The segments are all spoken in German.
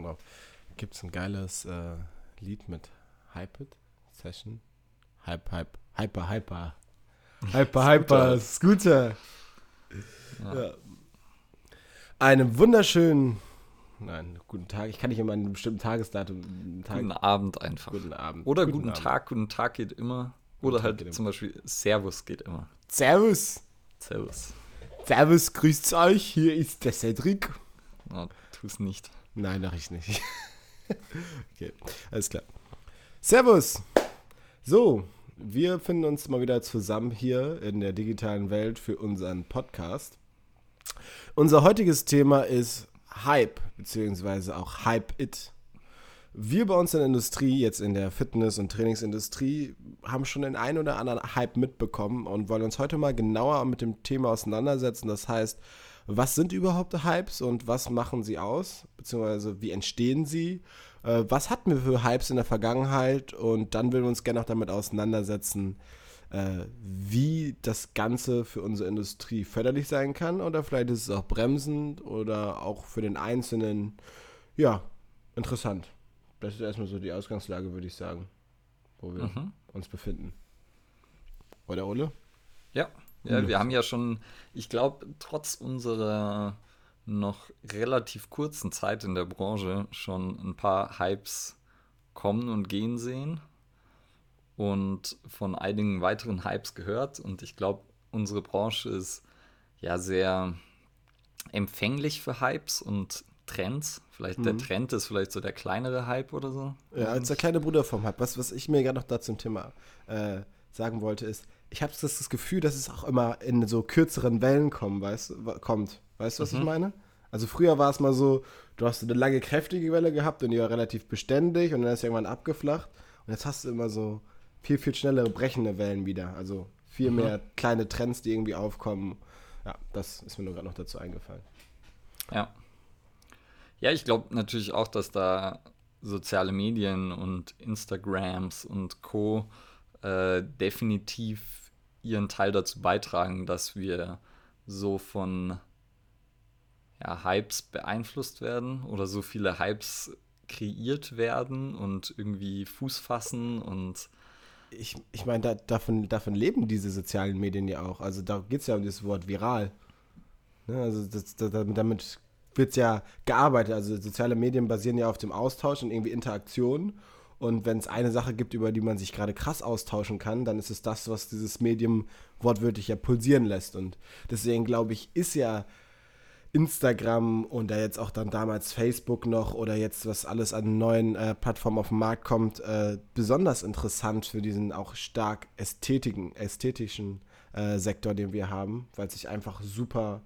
mal drauf. Gibt es ein geiles äh, Lied mit Hype Session? Hype, Hype, Hyper, Hyper. Hyper, Hyper, Scooter. Ja. ja. Einen wunderschönen, nein, guten Tag. Ich kann nicht immer einen bestimmten Tagesdatum. Tag, guten Abend einfach. Guten Abend. Oder guten, guten Abend. Tag, guten Tag geht immer. Oder halt zum Beispiel Servus geht immer. Servus. Servus. Servus, grüßt euch. Hier ist der Cedric. Na, tu's nicht. Nein, mach ich nicht. okay, alles klar. Servus. So, wir finden uns mal wieder zusammen hier in der digitalen Welt für unseren Podcast. Unser heutiges Thema ist Hype, beziehungsweise auch Hype It. Wir bei uns in der Industrie, jetzt in der Fitness- und Trainingsindustrie, haben schon den einen oder anderen Hype mitbekommen und wollen uns heute mal genauer mit dem Thema auseinandersetzen. Das heißt, was sind überhaupt Hypes und was machen sie aus? Beziehungsweise wie entstehen sie? Äh, was hatten wir für Hypes in der Vergangenheit? Und dann will wir uns gerne auch damit auseinandersetzen, äh, wie das Ganze für unsere Industrie förderlich sein kann. Oder vielleicht ist es auch bremsend oder auch für den Einzelnen, ja, interessant. Das ist erstmal so die Ausgangslage, würde ich sagen, wo wir mhm. uns befinden. Oder Ole? Ja, ja mhm. wir haben ja schon, ich glaube, trotz unserer noch relativ kurzen Zeit in der Branche schon ein paar Hypes kommen und gehen sehen und von einigen weiteren Hypes gehört. Und ich glaube, unsere Branche ist ja sehr empfänglich für Hypes und Trends. Vielleicht mhm. der Trend ist vielleicht so der kleinere Hype oder so. Ja, als der kleine Bruder vom Hype. Was, was ich mir gerade noch dazu zum Thema äh, sagen wollte, ist, ich habe das, das Gefühl, dass es auch immer in so kürzeren Wellen kommen, weißt, kommt. Weißt du, was mhm. ich meine? Also früher war es mal so, du hast eine lange kräftige Welle gehabt und die war relativ beständig und dann ist sie irgendwann abgeflacht. Und jetzt hast du immer so viel, viel schnellere brechende Wellen wieder. Also viel mhm. mehr kleine Trends, die irgendwie aufkommen. Ja, das ist mir nur gerade noch dazu eingefallen. Ja. Ja, ich glaube natürlich auch, dass da soziale Medien und Instagrams und Co. Äh, definitiv ihren Teil dazu beitragen, dass wir so von ja, Hypes beeinflusst werden oder so viele Hypes kreiert werden und irgendwie Fuß fassen und ich, ich meine, da, davon, davon leben diese sozialen Medien ja auch. Also da geht es ja um das Wort viral. Ne? Also das, das, damit wird es ja gearbeitet. Also soziale Medien basieren ja auf dem Austausch und irgendwie Interaktion. Und wenn es eine Sache gibt, über die man sich gerade krass austauschen kann, dann ist es das, was dieses Medium wortwörtlich ja pulsieren lässt. Und deswegen glaube ich, ist ja Instagram und da jetzt auch dann damals Facebook noch oder jetzt was alles an neuen äh, Plattformen auf den Markt kommt, äh, besonders interessant für diesen auch stark ästhetiken, ästhetischen äh, Sektor, den wir haben, weil es sich einfach super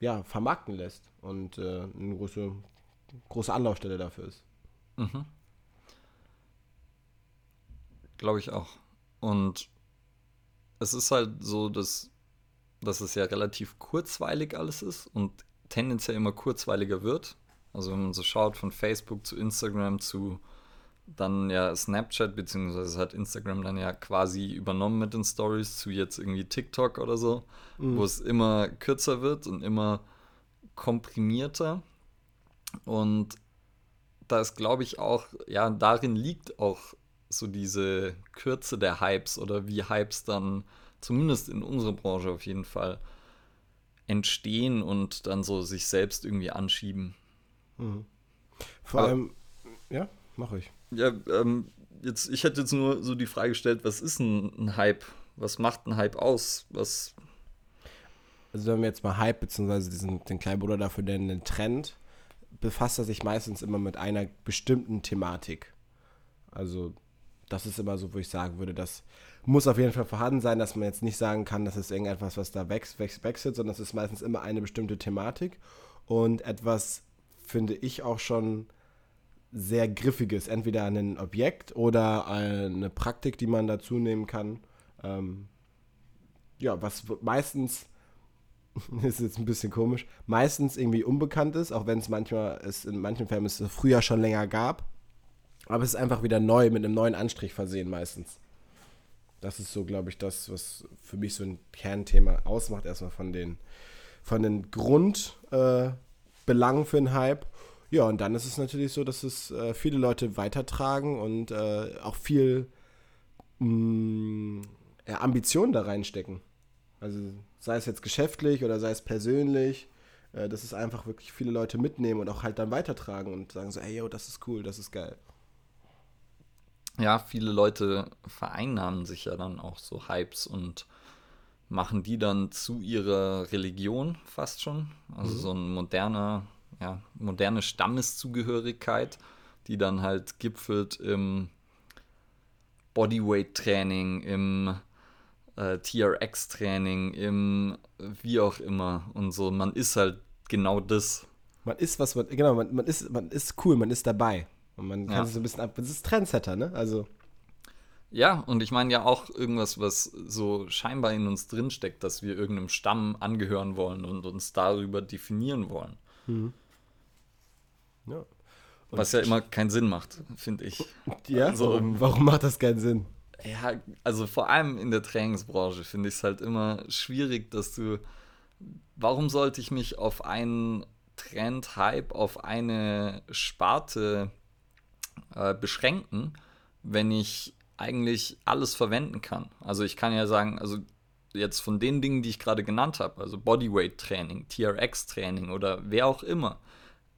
ja, vermarkten lässt und äh, eine große, große Anlaufstelle dafür ist. Mhm. Glaube ich auch. Und es ist halt so, dass, dass es ja relativ kurzweilig alles ist und tendenziell immer kurzweiliger wird. Also wenn man so schaut von Facebook zu Instagram zu dann ja Snapchat, beziehungsweise hat Instagram dann ja quasi übernommen mit den Stories zu jetzt irgendwie TikTok oder so, mhm. wo es immer kürzer wird und immer komprimierter. Und da ist, glaube ich, auch, ja, darin liegt auch so diese Kürze der Hypes oder wie Hypes dann, zumindest in unserer Branche auf jeden Fall, entstehen und dann so sich selbst irgendwie anschieben. Mhm. Vor Aber, allem, ja, mache ich. Ja, ähm, jetzt, ich hätte jetzt nur so die Frage gestellt, was ist ein, ein Hype? Was macht ein Hype aus? Was also wenn wir jetzt mal Hype beziehungsweise diesen, den kleinen Bruder dafür nennen, den Trend, befasst er sich meistens immer mit einer bestimmten Thematik. Also das ist immer so, wo ich sagen würde, das muss auf jeden Fall vorhanden sein, dass man jetzt nicht sagen kann, das ist irgendetwas, was da wechselt, wechselt sondern es ist meistens immer eine bestimmte Thematik und etwas, finde ich, auch schon sehr griffiges, entweder ein Objekt oder eine Praktik, die man dazu nehmen kann. Ähm, ja, was meistens ist jetzt ein bisschen komisch, meistens irgendwie unbekannt ist, auch wenn es manchmal es in manchen Fällen es früher schon länger gab. Aber es ist einfach wieder neu, mit einem neuen Anstrich versehen meistens. Das ist so, glaube ich, das, was für mich so ein Kernthema ausmacht, erstmal von den, von den Grundbelangen äh, für einen Hype. ja, und dann ist es natürlich so, dass es äh, viele Leute weitertragen und äh, auch viel mh, mm, ja, Ambitionen da reinstecken. Also sei es jetzt geschäftlich oder sei es persönlich, äh, dass es einfach wirklich viele Leute mitnehmen und auch halt dann weitertragen und sagen so, ey, yo, das ist cool, das ist geil. Ja, viele Leute vereinnahmen sich ja dann auch so Hypes und machen die dann zu ihrer Religion fast schon. Also mhm. so ein moderner, ja, moderne Stammeszugehörigkeit, die dann halt gipfelt im Bodyweight-Training, im äh, TRX-Training, im wie auch immer und so. Man ist halt genau das. Man ist was man, genau, man, man, ist, man ist cool, man ist dabei. Und man kann ja. so ein bisschen ab. Das ist Trendsetter, ne? Also. Ja, und ich meine ja auch irgendwas, was so scheinbar in uns drinsteckt, dass wir irgendeinem Stamm angehören wollen und uns darüber definieren wollen. Mhm. Ja. Und was ja immer keinen Sinn macht, finde ich. Ja, also, warum, warum macht das keinen Sinn? Ja, also vor allem in der Trainingsbranche finde ich es halt immer schwierig, dass du. Warum sollte ich mich auf einen Trend, Hype, auf eine Sparte äh, beschränken, wenn ich eigentlich alles verwenden kann? Also ich kann ja sagen, also jetzt von den Dingen, die ich gerade genannt habe, also Bodyweight-Training, TRX-Training oder wer auch immer,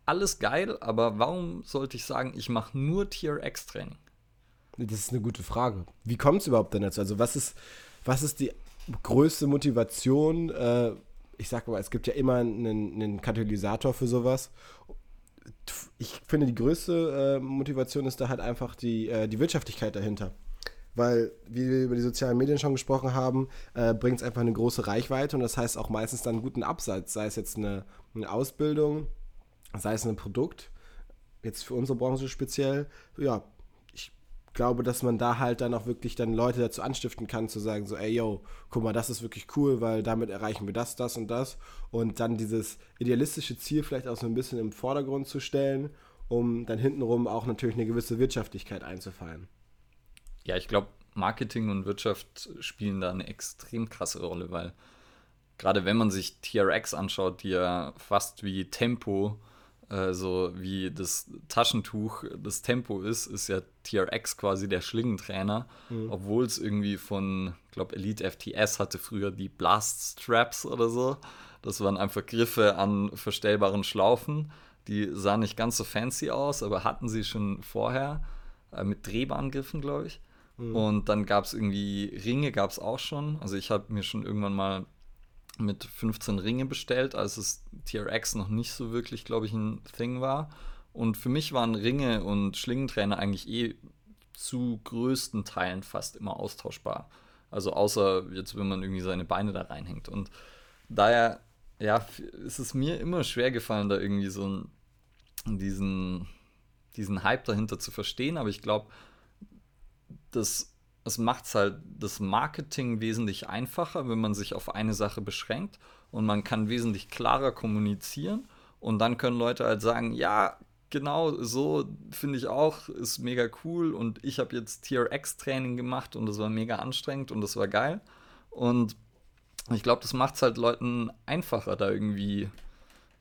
alles geil, aber warum sollte ich sagen, ich mache nur TRX-Training? Das ist eine gute Frage. Wie kommt es überhaupt denn dazu? Also was ist, was ist die größte Motivation? Äh, ich sag mal, es gibt ja immer einen, einen Katalysator für sowas. Ich finde, die größte äh, Motivation ist da halt einfach die, äh, die Wirtschaftlichkeit dahinter. Weil, wie wir über die sozialen Medien schon gesprochen haben, äh, bringt es einfach eine große Reichweite und das heißt auch meistens dann einen guten Absatz, sei es jetzt eine, eine Ausbildung, sei es ein Produkt, jetzt für unsere Branche speziell, ja, glaube, dass man da halt dann auch wirklich dann Leute dazu anstiften kann, zu sagen, so, ey, yo, guck mal, das ist wirklich cool, weil damit erreichen wir das, das und das. Und dann dieses idealistische Ziel vielleicht auch so ein bisschen im Vordergrund zu stellen, um dann hintenrum auch natürlich eine gewisse Wirtschaftlichkeit einzufallen. Ja, ich glaube, Marketing und Wirtschaft spielen da eine extrem krasse Rolle, weil gerade wenn man sich TRX anschaut, die ja fast wie Tempo äh, so wie das Taschentuch das Tempo ist, ist ja TRX quasi der Schlingentrainer, mhm. obwohl es irgendwie von, ich glaube, Elite FTS hatte früher die Blast Straps oder so. Das waren einfach Griffe an verstellbaren Schlaufen. Die sahen nicht ganz so fancy aus, aber hatten sie schon vorher äh, mit drehbaren Griffen, glaube ich. Mhm. Und dann gab es irgendwie Ringe, gab es auch schon. Also ich habe mir schon irgendwann mal mit 15 Ringe bestellt, als es TRX noch nicht so wirklich, glaube ich, ein Thing war. Und für mich waren Ringe und Schlingentrainer eigentlich eh zu größten Teilen fast immer austauschbar. Also außer jetzt, wenn man irgendwie seine Beine da reinhängt. Und daher, ja, ist es mir immer schwer gefallen, da irgendwie so diesen, diesen Hype dahinter zu verstehen. Aber ich glaube, das es macht es halt das Marketing wesentlich einfacher, wenn man sich auf eine Sache beschränkt und man kann wesentlich klarer kommunizieren. Und dann können Leute halt sagen, ja, genau so finde ich auch, ist mega cool. Und ich habe jetzt Tier X Training gemacht und das war mega anstrengend und das war geil. Und ich glaube, das macht es halt Leuten einfacher, da irgendwie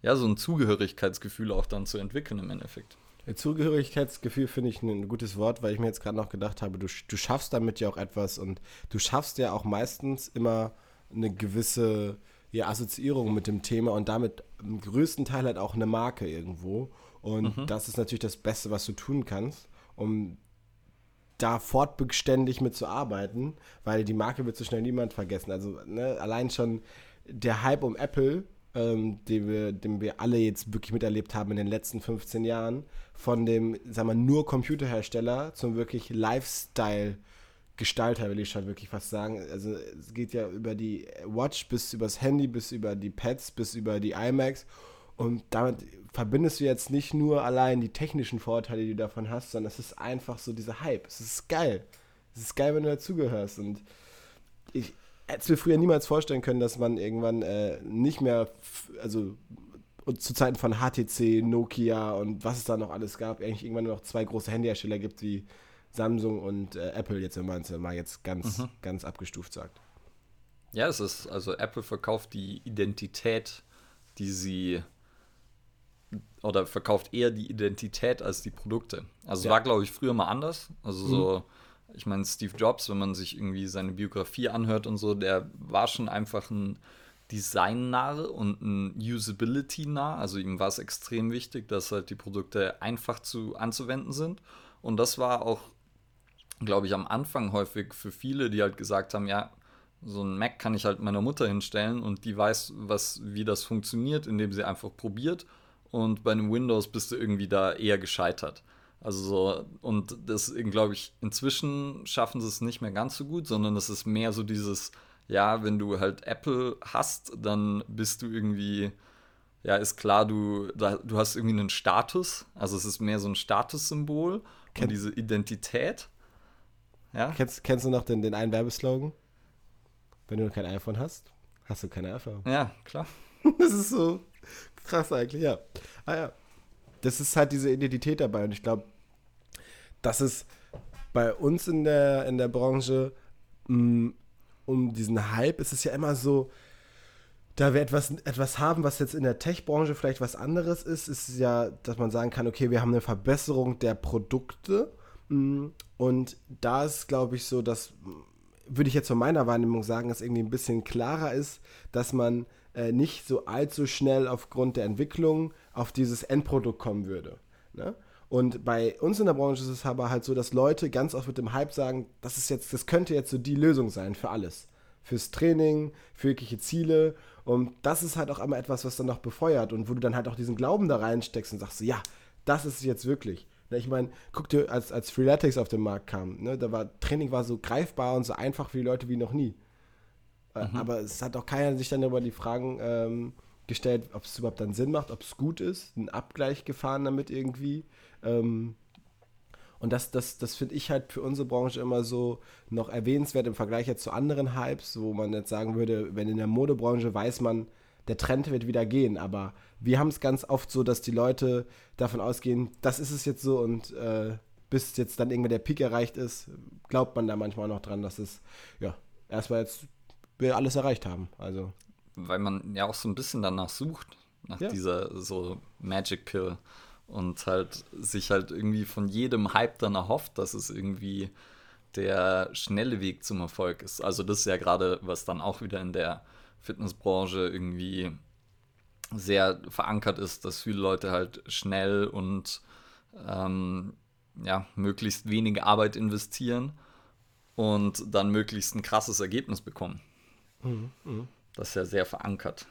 ja so ein Zugehörigkeitsgefühl auch dann zu entwickeln im Endeffekt. Zugehörigkeitsgefühl finde ich ein gutes Wort, weil ich mir jetzt gerade noch gedacht habe, du, du schaffst damit ja auch etwas und du schaffst ja auch meistens immer eine gewisse ja, Assoziierung mit dem Thema und damit im größten Teil halt auch eine Marke irgendwo. Und mhm. das ist natürlich das Beste, was du tun kannst, um da fortbeständig mit zu arbeiten, weil die Marke wird so schnell niemand vergessen. Also ne, allein schon der Hype um Apple ähm, den, wir, den wir alle jetzt wirklich miterlebt haben in den letzten 15 Jahren, von dem, sagen wir, nur Computerhersteller zum wirklich Lifestyle-Gestalter, will ich schon wirklich fast sagen. Also es geht ja über die Watch bis übers Handy, bis über die Pads, bis über die iMacs. Und damit verbindest du jetzt nicht nur allein die technischen Vorteile, die du davon hast, sondern es ist einfach so dieser Hype. Es ist geil. Es ist geil, wenn du dazugehörst. Und ich, hätte mir früher niemals vorstellen können, dass man irgendwann äh, nicht mehr, also zu Zeiten von HTC, Nokia und was es da noch alles gab, eigentlich irgendwann nur noch zwei große Handyhersteller gibt wie Samsung und äh, Apple, jetzt wenn man es mal jetzt ganz, mhm. ganz abgestuft sagt. Ja, es ist, also Apple verkauft die Identität, die sie oder verkauft eher die Identität als die Produkte. Also ja. es war, glaube ich, früher mal anders. Also mhm. so, ich meine, Steve Jobs, wenn man sich irgendwie seine Biografie anhört und so, der war schon einfach ein Design-nah und ein Usability-nah. Also ihm war es extrem wichtig, dass halt die Produkte einfach zu anzuwenden sind. Und das war auch, glaube ich, am Anfang häufig für viele, die halt gesagt haben, ja, so ein Mac kann ich halt meiner Mutter hinstellen und die weiß, was, wie das funktioniert, indem sie einfach probiert. Und bei einem Windows bist du irgendwie da eher gescheitert. Also so, und das, glaube ich, inzwischen schaffen sie es nicht mehr ganz so gut, sondern es ist mehr so dieses, ja, wenn du halt Apple hast, dann bist du irgendwie, ja, ist klar, du, du hast irgendwie einen Status. Also es ist mehr so ein Statussymbol und diese Identität. Ja. Kennst, kennst du noch den, den einen Werbeslogan? Wenn du kein iPhone hast, hast du keine Erfahrung. Ja, klar. das ist so krass eigentlich, ja. Ah ja. Das ist halt diese Identität dabei und ich glaube, das ist bei uns in der, in der Branche mh, mm, um diesen Hype ist es ja immer so, da wir etwas, etwas haben, was jetzt in der Tech-Branche vielleicht was anderes ist, ist es ja, dass man sagen kann, okay, wir haben eine Verbesserung der Produkte. Mm, und da ist, glaube ich, so, dass, würde ich jetzt von meiner Wahrnehmung sagen, es irgendwie ein bisschen klarer ist, dass man äh, nicht so allzu schnell aufgrund der Entwicklung auf dieses Endprodukt kommen würde. Ne? Und bei uns in der Branche ist es aber halt so, dass Leute ganz oft mit dem Hype sagen, das ist jetzt, das könnte jetzt so die Lösung sein für alles. Fürs Training, für wirkliche Ziele. Und das ist halt auch immer etwas, was dann noch befeuert und wo du dann halt auch diesen Glauben da reinsteckst und sagst, ja, das ist jetzt wirklich. Ne, ich meine, guck dir, als, als Freeletics auf den Markt kam, ne, da war Training war so greifbar und so einfach für die Leute wie noch nie. Äh, mhm. Aber es hat auch keiner sich dann über die Fragen ähm, gestellt, ob es überhaupt dann Sinn macht, ob es gut ist, einen Abgleich gefahren damit irgendwie. Ähm, und das, das, das finde ich halt für unsere Branche immer so noch erwähnenswert im Vergleich jetzt zu anderen Hypes, wo man jetzt sagen würde, wenn in der Modebranche weiß man, der Trend wird wieder gehen, aber wir haben es ganz oft so, dass die Leute davon ausgehen, das ist es jetzt so und äh, bis jetzt dann irgendwann der Peak erreicht ist, glaubt man da manchmal noch dran, dass es, ja, erstmal jetzt wir alles erreicht haben. Also. Weil man ja auch so ein bisschen danach sucht, nach ja. dieser so Magic Pill und halt sich halt irgendwie von jedem Hype dann erhofft, dass es irgendwie der schnelle Weg zum Erfolg ist. Also das ist ja gerade, was dann auch wieder in der Fitnessbranche irgendwie sehr verankert ist, dass viele Leute halt schnell und ähm, ja, möglichst wenig Arbeit investieren und dann möglichst ein krasses Ergebnis bekommen. Das ist ja sehr verankert.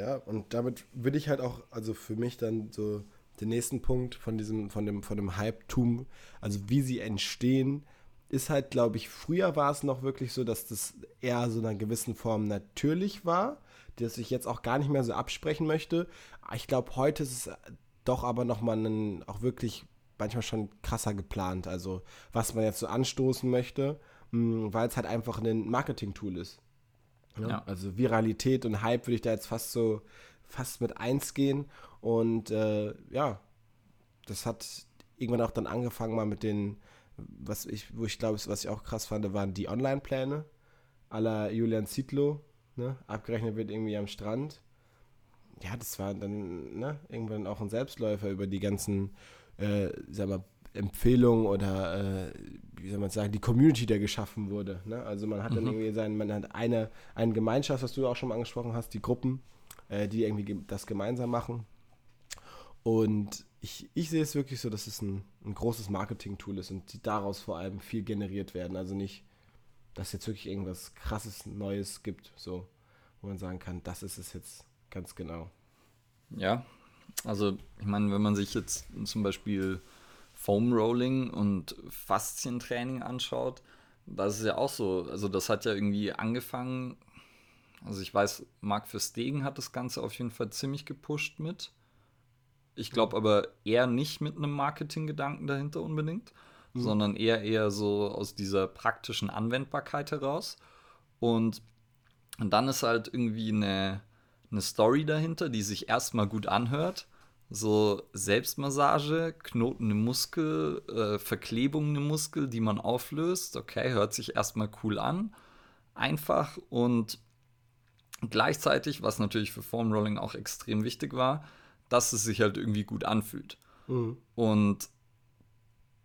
Ja, und damit würde ich halt auch, also für mich dann so den nächsten Punkt von diesem, von dem, von dem Hype-Tum, also wie sie entstehen, ist halt, glaube ich, früher war es noch wirklich so, dass das eher so in einer gewissen Form natürlich war, dass ich jetzt auch gar nicht mehr so absprechen möchte. Ich glaube, heute ist es doch aber nochmal ein, auch wirklich manchmal schon krasser geplant. Also, was man jetzt so anstoßen möchte, weil es halt einfach ein Marketing-Tool ist. Ja. ja. Also Viralität und Hype würde ich da jetzt fast so fast mit eins gehen. Und äh, ja, das hat irgendwann auch dann angefangen mal mit den, was ich, wo ich glaube, was ich auch krass fand, waren die Online-Pläne aller Julian Zietlow, ne? Abgerechnet wird irgendwie am Strand. Ja, das war dann ne, irgendwann auch ein Selbstläufer über die ganzen, äh, sag mal, Empfehlungen oder äh, wie soll man sagen, die Community, der geschaffen wurde. Ne? Also man hat dann mhm. irgendwie sein, man hat eine, eine Gemeinschaft, was du auch schon mal angesprochen hast, die Gruppen, äh, die irgendwie das gemeinsam machen. Und ich, ich sehe es wirklich so, dass es ein, ein großes Marketing-Tool ist und daraus vor allem viel generiert werden. Also nicht, dass jetzt wirklich irgendwas krasses Neues gibt, so, wo man sagen kann, das ist es jetzt ganz genau. Ja, also ich meine, wenn man sich jetzt zum Beispiel Foam Rolling und Faszientraining anschaut, das ist ja auch so. Also, das hat ja irgendwie angefangen. Also, ich weiß, Marc Verstegen hat das Ganze auf jeden Fall ziemlich gepusht mit. Ich glaube aber eher nicht mit einem Marketinggedanken dahinter unbedingt, mhm. sondern eher eher so aus dieser praktischen Anwendbarkeit heraus. Und, und dann ist halt irgendwie eine, eine Story dahinter, die sich erstmal gut anhört so Selbstmassage, Knoten im Muskel, äh, Verklebungen im Muskel, die man auflöst. Okay, hört sich erstmal cool an. Einfach und gleichzeitig, was natürlich für Formrolling auch extrem wichtig war, dass es sich halt irgendwie gut anfühlt. Mhm. Und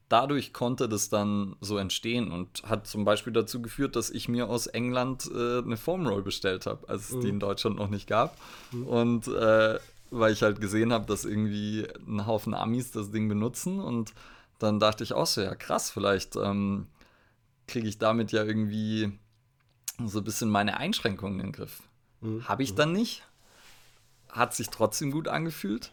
dadurch konnte das dann so entstehen und hat zum Beispiel dazu geführt, dass ich mir aus England äh, eine Foam bestellt habe, als es mhm. die in Deutschland noch nicht gab. Mhm. Und äh, weil ich halt gesehen habe, dass irgendwie ein Haufen Amis das Ding benutzen und dann dachte ich auch so, ja krass, vielleicht ähm, kriege ich damit ja irgendwie so ein bisschen meine Einschränkungen in den Griff. Mhm. Habe ich mhm. dann nicht. Hat sich trotzdem gut angefühlt.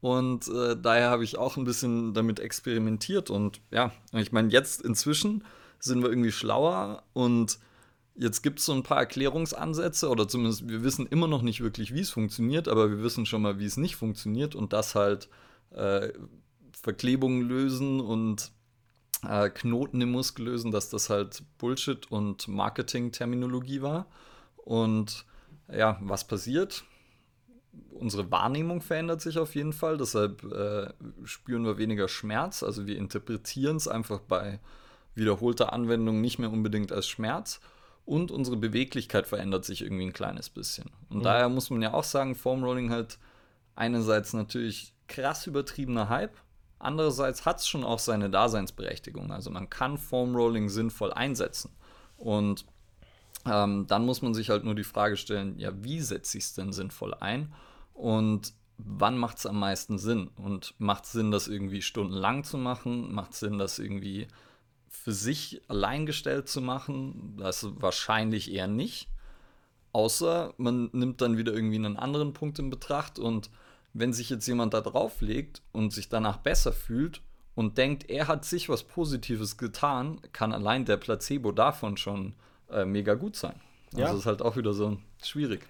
Und äh, daher habe ich auch ein bisschen damit experimentiert. Und ja, ich meine, jetzt inzwischen sind wir irgendwie schlauer und jetzt gibt es so ein paar Erklärungsansätze oder zumindest wir wissen immer noch nicht wirklich, wie es funktioniert, aber wir wissen schon mal, wie es nicht funktioniert und das halt äh, Verklebungen lösen und äh, Knoten im Muskel lösen, dass das halt Bullshit und Marketing-Terminologie war. Und ja, was passiert? unsere Wahrnehmung verändert sich auf jeden Fall, deshalb äh, spüren wir weniger Schmerz. Also wir interpretieren es einfach bei wiederholter Anwendung nicht mehr unbedingt als Schmerz. Und unsere Beweglichkeit verändert sich irgendwie ein kleines bisschen. Und mhm. daher muss man ja auch sagen, Foam Rolling halt einerseits natürlich krass übertriebener Hype, andererseits hat es schon auch seine Daseinsberechtigung. Also man kann Foam Rolling sinnvoll einsetzen. Und ähm, dann muss man sich halt nur die Frage stellen, ja, wie setze ich es denn sinnvoll ein und wann macht es am meisten Sinn? Und macht es Sinn, das irgendwie stundenlang zu machen? Macht es Sinn, das irgendwie für sich alleingestellt zu machen? Das wahrscheinlich eher nicht. Außer man nimmt dann wieder irgendwie einen anderen Punkt in Betracht und wenn sich jetzt jemand da drauflegt und sich danach besser fühlt und denkt, er hat sich was Positives getan, kann allein der Placebo davon schon äh, mega gut sein. Also ja. ist halt auch wieder so schwierig.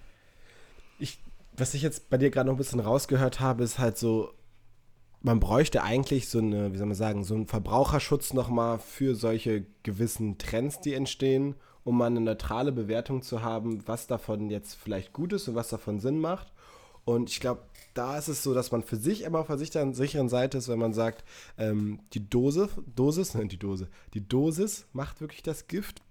Ich, was ich jetzt bei dir gerade noch ein bisschen rausgehört habe, ist halt so, man bräuchte eigentlich so eine, wie soll man sagen, so einen Verbraucherschutz nochmal für solche gewissen Trends, die entstehen, um mal eine neutrale Bewertung zu haben, was davon jetzt vielleicht gut ist und was davon Sinn macht. Und ich glaube, da ist es so, dass man für sich immer auf der sicheren Seite ist, wenn man sagt, ähm, die Dose, Dosis, nein, die Dose, die Dosis macht wirklich das Gift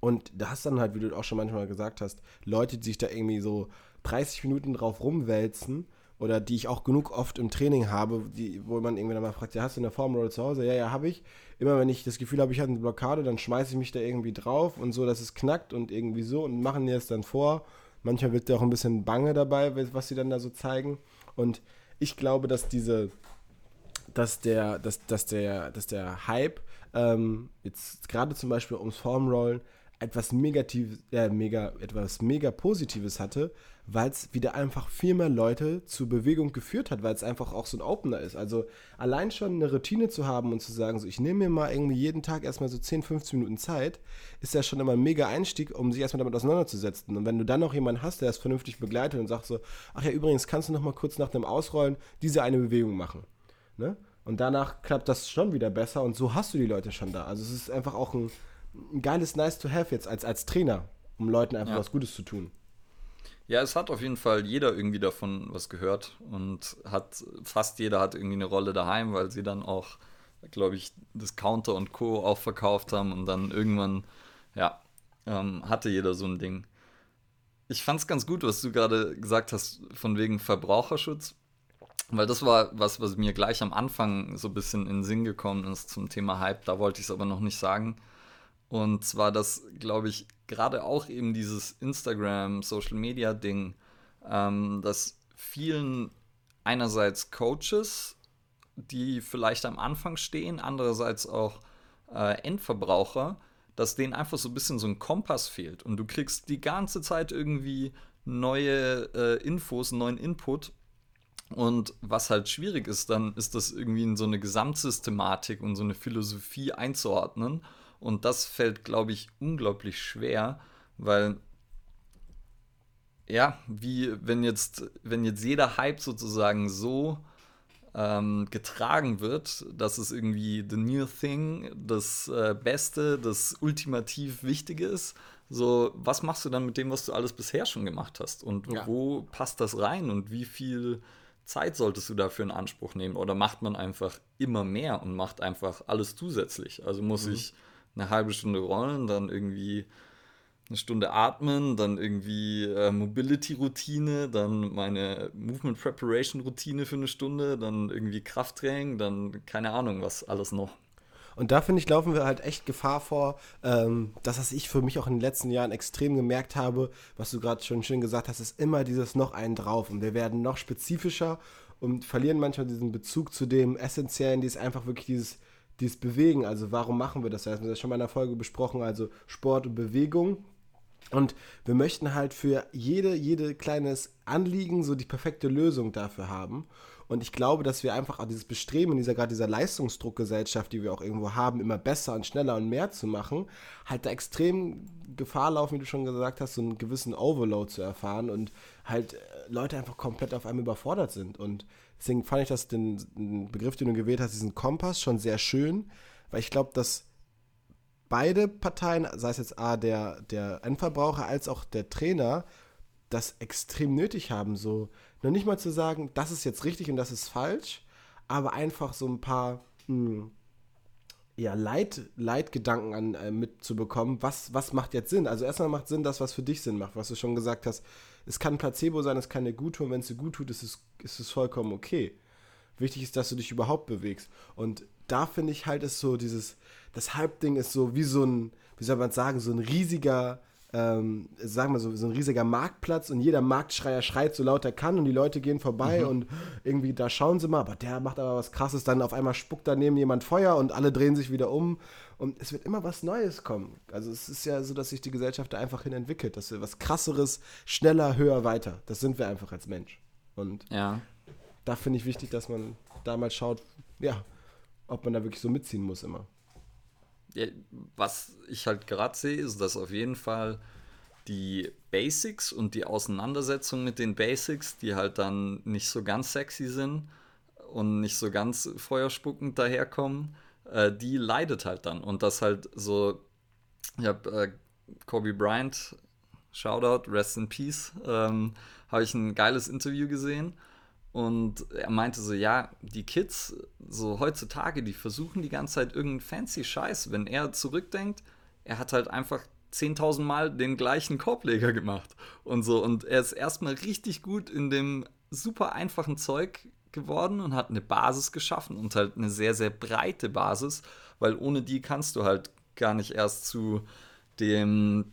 und da hast dann halt, wie du auch schon manchmal gesagt hast, Leute, die sich da irgendwie so 30 Minuten drauf rumwälzen oder die ich auch genug oft im Training habe, die, wo man irgendwie dann mal fragt, ja, hast du eine Formrolle zu Hause? Ja, ja, habe ich. Immer wenn ich das Gefühl habe, ich habe eine Blockade, dann schmeiße ich mich da irgendwie drauf und so, dass es knackt und irgendwie so und machen dir es dann vor. Manchmal wird dir auch ein bisschen bange dabei, was sie dann da so zeigen. Und ich glaube, dass diese, dass der, dass, dass der, dass der Hype ähm, jetzt gerade zum Beispiel ums Formrollen etwas Negativ, äh, mega, etwas mega Positives hatte, weil es wieder einfach viel mehr Leute zur Bewegung geführt hat, weil es einfach auch so ein Opener ist. Also allein schon eine Routine zu haben und zu sagen, so ich nehme mir mal irgendwie jeden Tag erstmal so 10, 15 Minuten Zeit, ist ja schon immer ein mega Einstieg, um sich erstmal damit auseinanderzusetzen. Und wenn du dann noch jemanden hast, der das vernünftig begleitet und sagt so, ach ja, übrigens kannst du noch mal kurz nach dem Ausrollen diese eine Bewegung machen. Ne? Und danach klappt das schon wieder besser und so hast du die Leute schon da. Also es ist einfach auch ein ein geiles Nice to have jetzt als, als Trainer, um Leuten einfach ja. was Gutes zu tun. Ja, es hat auf jeden Fall jeder irgendwie davon was gehört und hat fast jeder hat irgendwie eine Rolle daheim, weil sie dann auch, glaube ich, Discounter und Co. auch verkauft haben und dann irgendwann, ja, ähm, hatte jeder so ein Ding. Ich fand es ganz gut, was du gerade gesagt hast, von wegen Verbraucherschutz, weil das war was, was mir gleich am Anfang so ein bisschen in den Sinn gekommen ist zum Thema Hype. Da wollte ich es aber noch nicht sagen. Und zwar das, glaube ich, gerade auch eben dieses Instagram, Social Media Ding, ähm, dass vielen einerseits Coaches, die vielleicht am Anfang stehen, andererseits auch äh, Endverbraucher, dass denen einfach so ein bisschen so ein Kompass fehlt. Und du kriegst die ganze Zeit irgendwie neue äh, Infos, neuen Input. Und was halt schwierig ist, dann ist das irgendwie in so eine Gesamtsystematik und so eine Philosophie einzuordnen und das fällt, glaube ich, unglaublich schwer, weil ja, wie wenn jetzt, wenn jetzt jeder Hype sozusagen so ähm, getragen wird, dass es irgendwie the new thing, das äh, Beste, das ultimativ Wichtige ist. So, was machst du dann mit dem, was du alles bisher schon gemacht hast? Und ja. wo passt das rein? Und wie viel Zeit solltest du dafür in Anspruch nehmen? Oder macht man einfach immer mehr und macht einfach alles zusätzlich? Also muss mhm. ich eine halbe Stunde rollen, dann irgendwie eine Stunde atmen, dann irgendwie äh, Mobility-Routine, dann meine Movement Preparation-Routine für eine Stunde, dann irgendwie Krafttraining, dann keine Ahnung, was alles noch. Und da finde ich, laufen wir halt echt Gefahr vor, ähm, dass was ich für mich auch in den letzten Jahren extrem gemerkt habe, was du gerade schon schön gesagt hast, ist immer dieses noch einen drauf. Und wir werden noch spezifischer und verlieren manchmal diesen Bezug zu dem Essentiellen, die ist einfach wirklich dieses, dieses Bewegen. Also warum machen wir das? Das haben wir schon mal in der Folge besprochen, also Sport und Bewegung. Und wir möchten halt für jede, jede kleines Anliegen so die perfekte Lösung dafür haben. Und ich glaube, dass wir einfach auch dieses Bestreben in dieser gerade dieser Leistungsdruckgesellschaft, die wir auch irgendwo haben, immer besser und schneller und mehr zu machen, halt da extrem Gefahr laufen, wie du schon gesagt hast, so einen gewissen Overload zu erfahren und halt äh, Leute einfach komplett auf einmal überfordert sind. Und deswegen fand ich das den, den Begriff, den du gewählt hast, diesen Kompass, schon sehr schön, weil ich glaube, dass beide Parteien, sei es jetzt A, der, der Endverbraucher als auch der Trainer, das extrem nötig haben, so. Noch nicht mal zu sagen, das ist jetzt richtig und das ist falsch, aber einfach so ein paar mh, hm, ja, Leit, Leitgedanken an, äh, mitzubekommen, was, was macht jetzt Sinn? Also erstmal macht Sinn das, was für dich Sinn macht, was du schon gesagt hast. Es kann Placebo sein, es kann dir gut tun, wenn es dir gut tut, ist es, ist es vollkommen okay. Wichtig ist, dass du dich überhaupt bewegst. Und da finde ich halt, ist so dieses, das Halbding ist so wie so ein, wie soll man sagen, so ein riesiger, ähm, sagen wir so, so ein riesiger Marktplatz und jeder Marktschreier schreit so laut er kann und die Leute gehen vorbei mhm. und irgendwie da schauen sie mal, aber der macht aber was krasses, dann auf einmal spuckt daneben jemand Feuer und alle drehen sich wieder um und es wird immer was Neues kommen. Also es ist ja so, dass sich die Gesellschaft da einfach hin entwickelt, dass wir was krasseres, schneller, höher, weiter. Das sind wir einfach als Mensch. Und ja. da finde ich wichtig, dass man da mal schaut, ja, ob man da wirklich so mitziehen muss immer was ich halt gerade sehe, ist, dass auf jeden Fall die Basics und die Auseinandersetzung mit den Basics, die halt dann nicht so ganz sexy sind und nicht so ganz feuerspuckend daherkommen, äh, die leidet halt dann. Und das halt so, ich habe äh, Kobe Bryant, Shoutout, Rest in Peace, ähm, habe ich ein geiles Interview gesehen und er meinte so, ja, die Kids, so heutzutage, die versuchen die ganze Zeit irgendeinen fancy Scheiß. Wenn er zurückdenkt, er hat halt einfach 10.000 Mal den gleichen Korbleger gemacht und so. Und er ist erstmal richtig gut in dem super einfachen Zeug geworden und hat eine Basis geschaffen und halt eine sehr, sehr breite Basis, weil ohne die kannst du halt gar nicht erst zu dem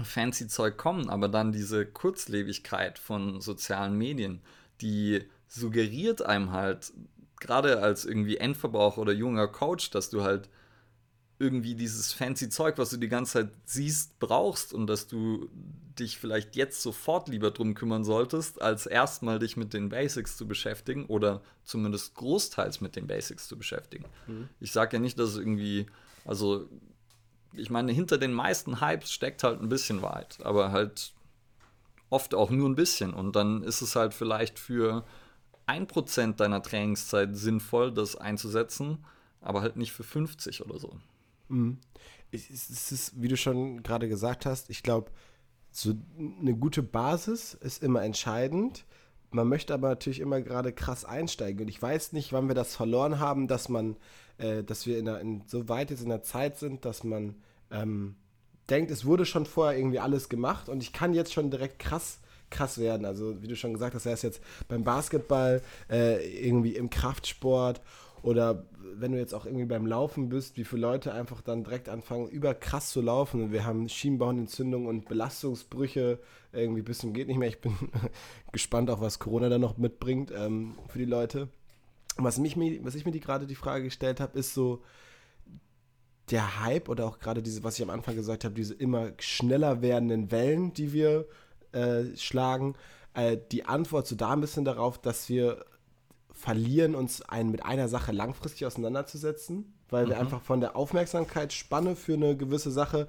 fancy Zeug kommen. Aber dann diese Kurzlebigkeit von sozialen Medien, die suggeriert einem halt, gerade als irgendwie Endverbraucher oder junger Coach, dass du halt irgendwie dieses fancy Zeug, was du die ganze Zeit siehst, brauchst und dass du dich vielleicht jetzt sofort lieber drum kümmern solltest, als erstmal dich mit den Basics zu beschäftigen oder zumindest großteils mit den Basics zu beschäftigen. Mhm. Ich sage ja nicht, dass es irgendwie, also ich meine, hinter den meisten Hypes steckt halt ein bisschen Wahrheit, aber halt oft auch nur ein bisschen und dann ist es halt vielleicht für 1% deiner Trainingszeit sinnvoll, das einzusetzen, aber halt nicht für 50 oder so. Mhm. Es ist, wie du schon gerade gesagt hast, ich glaube, so eine gute Basis ist immer entscheidend. Man möchte aber natürlich immer gerade krass einsteigen. Und ich weiß nicht, wann wir das verloren haben, dass man, äh, dass wir in, der, in, so weit jetzt in der Zeit sind, dass man ähm, denkt, es wurde schon vorher irgendwie alles gemacht und ich kann jetzt schon direkt krass krass werden. Also wie du schon gesagt hast, sei es jetzt beim Basketball, äh, irgendwie im Kraftsport oder wenn du jetzt auch irgendwie beim Laufen bist, wie viele Leute einfach dann direkt anfangen, überkrass zu laufen. Wir haben Schienbeinentzündungen und Belastungsbrüche irgendwie bis zum geht nicht mehr. Ich bin gespannt auch, was Corona da noch mitbringt ähm, für die Leute. Was, mich, was ich mir die, gerade die Frage gestellt habe, ist so, der Hype oder auch gerade diese, was ich am Anfang gesagt habe, diese immer schneller werdenden Wellen, die wir äh, schlagen. Äh, die Antwort so da ein bisschen darauf, dass wir verlieren, uns ein, mit einer Sache langfristig auseinanderzusetzen, weil mhm. wir einfach von der Aufmerksamkeitsspanne für eine gewisse Sache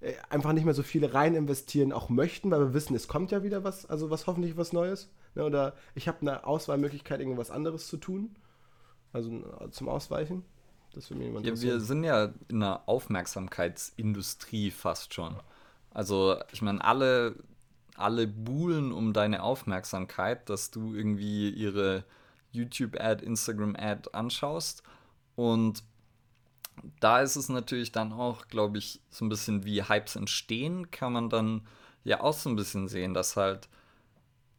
äh, einfach nicht mehr so viele rein investieren auch möchten, weil wir wissen, es kommt ja wieder was, also was hoffentlich was Neues. Ne? Oder ich habe eine Auswahlmöglichkeit, irgendwas anderes zu tun. Also äh, zum Ausweichen. Das würde mir ja, wir sind ja in einer Aufmerksamkeitsindustrie fast schon. Also, ich meine, alle alle buhlen um deine Aufmerksamkeit, dass du irgendwie ihre YouTube-Ad, Instagram-Ad anschaust. Und da ist es natürlich dann auch, glaube ich, so ein bisschen wie Hypes entstehen, kann man dann ja auch so ein bisschen sehen, dass halt,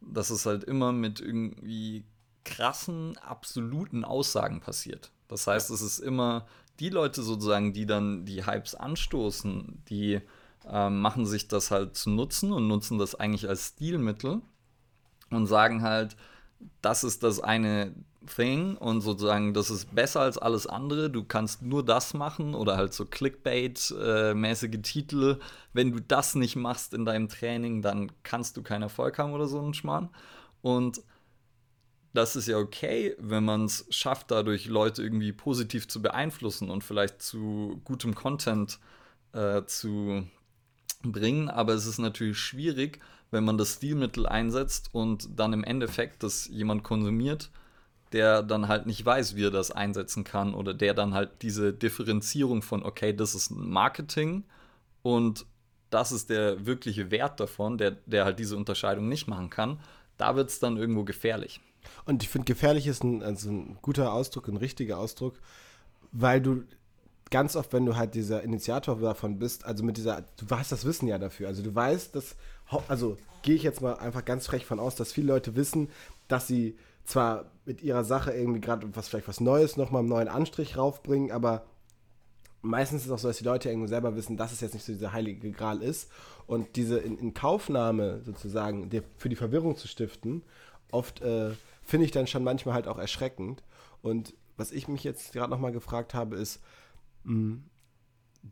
dass es halt immer mit irgendwie krassen, absoluten Aussagen passiert. Das heißt, es ist immer die Leute sozusagen, die dann die Hypes anstoßen, die äh, machen sich das halt zu nutzen und nutzen das eigentlich als Stilmittel und sagen halt, das ist das eine Thing und sozusagen, das ist besser als alles andere. Du kannst nur das machen oder halt so Clickbait-mäßige Titel. Wenn du das nicht machst in deinem Training, dann kannst du keinen Erfolg haben oder so ein Schmarrn. Und das ist ja okay, wenn man es schafft, dadurch Leute irgendwie positiv zu beeinflussen und vielleicht zu gutem Content äh, zu bringen. Aber es ist natürlich schwierig, wenn man das Stilmittel einsetzt und dann im Endeffekt das jemand konsumiert, der dann halt nicht weiß, wie er das einsetzen kann oder der dann halt diese Differenzierung von, okay, das ist Marketing und das ist der wirkliche Wert davon, der, der halt diese Unterscheidung nicht machen kann, da wird es dann irgendwo gefährlich. Und ich finde, gefährlich ist ein, also ein guter Ausdruck, ein richtiger Ausdruck, weil du ganz oft, wenn du halt dieser Initiator davon bist, also mit dieser, du hast das Wissen ja dafür. Also du weißt, dass, also gehe ich jetzt mal einfach ganz frech von aus, dass viele Leute wissen, dass sie zwar mit ihrer Sache irgendwie gerade was vielleicht was Neues nochmal einen neuen Anstrich raufbringen, aber meistens ist es auch so, dass die Leute irgendwie selber wissen, dass es jetzt nicht so dieser heilige Gral ist. Und diese in, in Kaufnahme sozusagen für die Verwirrung zu stiften, oft äh, finde ich dann schon manchmal halt auch erschreckend. Und was ich mich jetzt gerade nochmal gefragt habe, ist,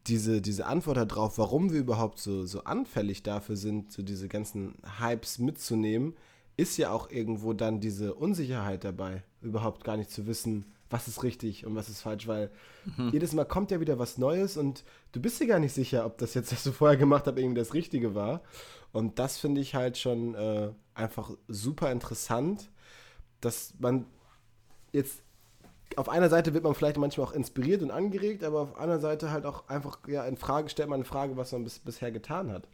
diese, diese Antwort darauf, warum wir überhaupt so, so anfällig dafür sind, so diese ganzen Hypes mitzunehmen, ist ja auch irgendwo dann diese Unsicherheit dabei, überhaupt gar nicht zu wissen, was ist richtig und was ist falsch, weil mhm. jedes Mal kommt ja wieder was Neues und du bist dir gar nicht sicher, ob das jetzt, was du vorher gemacht hast, irgendwie das Richtige war. Und das finde ich halt schon äh, einfach super interessant, dass man jetzt auf einer Seite wird man vielleicht manchmal auch inspiriert und angeregt, aber auf einer Seite halt auch einfach ja in Frage stellt man eine Frage, was man bis, bisher getan hat.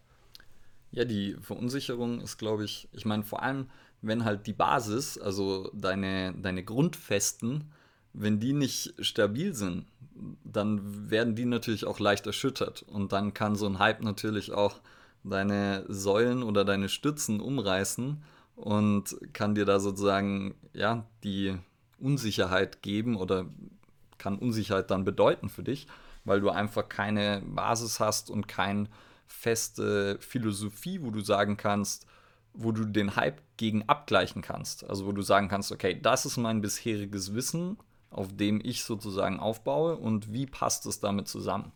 Ja, die Verunsicherung ist, glaube ich, ich meine, vor allem, wenn halt die Basis, also deine, deine Grundfesten, wenn die nicht stabil sind, dann werden die natürlich auch leicht erschüttert. Und dann kann so ein Hype natürlich auch deine Säulen oder deine Stützen umreißen und kann dir da sozusagen ja die Unsicherheit geben oder kann Unsicherheit dann bedeuten für dich, weil du einfach keine Basis hast und keine feste Philosophie, wo du sagen kannst, wo du den Hype gegen abgleichen kannst. Also wo du sagen kannst, okay, das ist mein bisheriges Wissen, auf dem ich sozusagen aufbaue und wie passt es damit zusammen.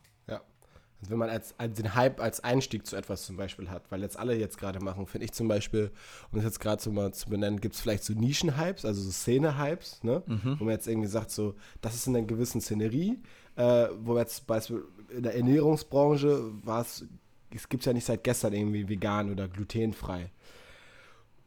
Also wenn man als, als, den Hype als Einstieg zu etwas zum Beispiel hat, weil jetzt alle jetzt gerade machen, finde ich zum Beispiel, um das jetzt gerade so mal zu benennen, gibt es vielleicht so Nischen-Hypes, also so Szene-Hypes, ne? Mhm. wo man jetzt irgendwie sagt, so, das ist in einer gewissen Szenerie, äh, wo jetzt zum Beispiel in der Ernährungsbranche war es, es gibt ja nicht seit gestern irgendwie vegan oder glutenfrei.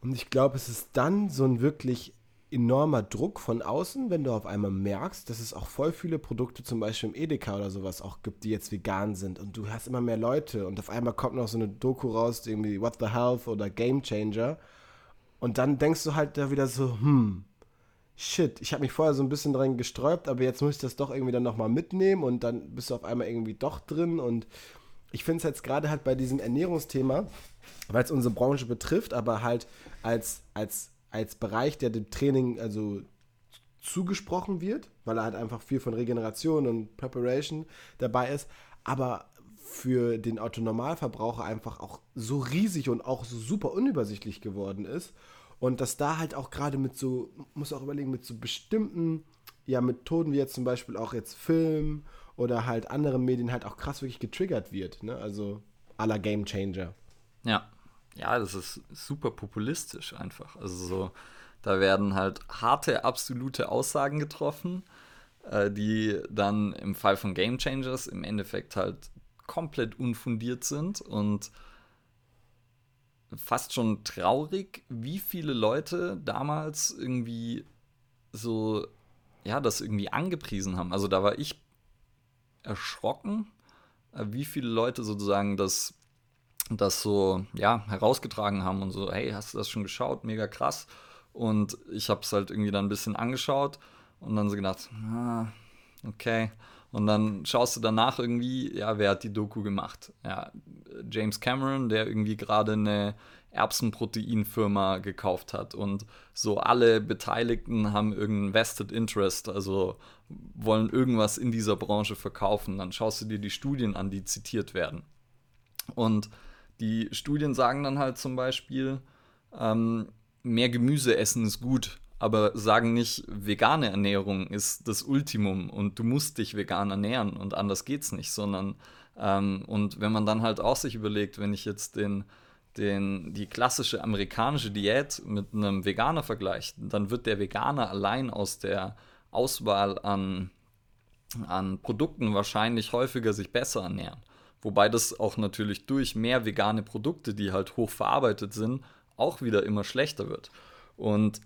Und ich glaube, es ist dann so ein wirklich enormer Druck von außen, wenn du auf einmal merkst, dass es auch voll viele Produkte, zum Beispiel im Edeka oder sowas, auch gibt, die jetzt vegan sind. Und du hast immer mehr Leute und auf einmal kommt noch so eine Doku raus, irgendwie What the Health oder Game Changer. Und dann denkst du halt da wieder so, hm, shit, ich habe mich vorher so ein bisschen dran gesträubt, aber jetzt muss ich das doch irgendwie dann nochmal mitnehmen und dann bist du auf einmal irgendwie doch drin. Und ich finde es jetzt gerade halt bei diesem Ernährungsthema, weil es unsere Branche betrifft, aber halt als, als als Bereich, der dem Training also zugesprochen wird, weil er halt einfach viel von Regeneration und Preparation dabei ist, aber für den Autonormalverbraucher einfach auch so riesig und auch so super unübersichtlich geworden ist und dass da halt auch gerade mit so, muss auch überlegen, mit so bestimmten ja, Methoden wie jetzt zum Beispiel auch jetzt Film oder halt andere Medien halt auch krass wirklich getriggert wird, ne? also la Game Changer. Ja ja, das ist super populistisch einfach. Also so, da werden halt harte, absolute Aussagen getroffen, äh, die dann im Fall von Game Changers im Endeffekt halt komplett unfundiert sind und fast schon traurig, wie viele Leute damals irgendwie so, ja, das irgendwie angepriesen haben. Also da war ich erschrocken, äh, wie viele Leute sozusagen das das so, ja, herausgetragen haben und so, hey, hast du das schon geschaut? Mega krass. Und ich habe es halt irgendwie dann ein bisschen angeschaut und dann so gedacht, ah, okay. Und dann schaust du danach irgendwie, ja, wer hat die Doku gemacht? Ja, James Cameron, der irgendwie gerade eine Erbsenproteinfirma gekauft hat und so alle Beteiligten haben irgendein Vested Interest, also wollen irgendwas in dieser Branche verkaufen. Dann schaust du dir die Studien an, die zitiert werden. Und die Studien sagen dann halt zum Beispiel, ähm, mehr Gemüse essen ist gut, aber sagen nicht, vegane Ernährung ist das Ultimum und du musst dich vegan ernähren und anders geht's nicht, sondern ähm, und wenn man dann halt auch sich überlegt, wenn ich jetzt den, den, die klassische amerikanische Diät mit einem Veganer vergleicht, dann wird der Veganer allein aus der Auswahl an, an Produkten wahrscheinlich häufiger sich besser ernähren. Wobei das auch natürlich durch mehr vegane Produkte, die halt hoch verarbeitet sind, auch wieder immer schlechter wird. Und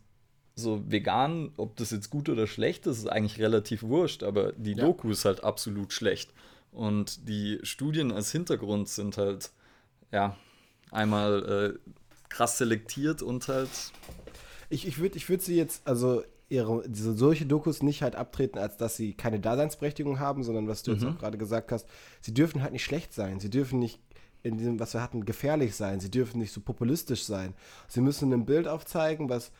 so vegan, ob das jetzt gut oder schlecht ist, ist eigentlich relativ wurscht, aber die ja. Doku ist halt absolut schlecht. Und die Studien als Hintergrund sind halt, ja, einmal äh, krass selektiert und halt. Ich, ich würde ich würd sie jetzt, also ihre, diese, solche Dokus nicht halt abtreten, als dass sie keine Daseinsberechtigung haben, sondern was du mhm. jetzt auch gerade gesagt hast, sie dürfen halt nicht schlecht sein. Sie dürfen nicht in diesem, was wir hatten, gefährlich sein. Sie dürfen nicht so populistisch sein. Sie müssen ein Bild aufzeigen, was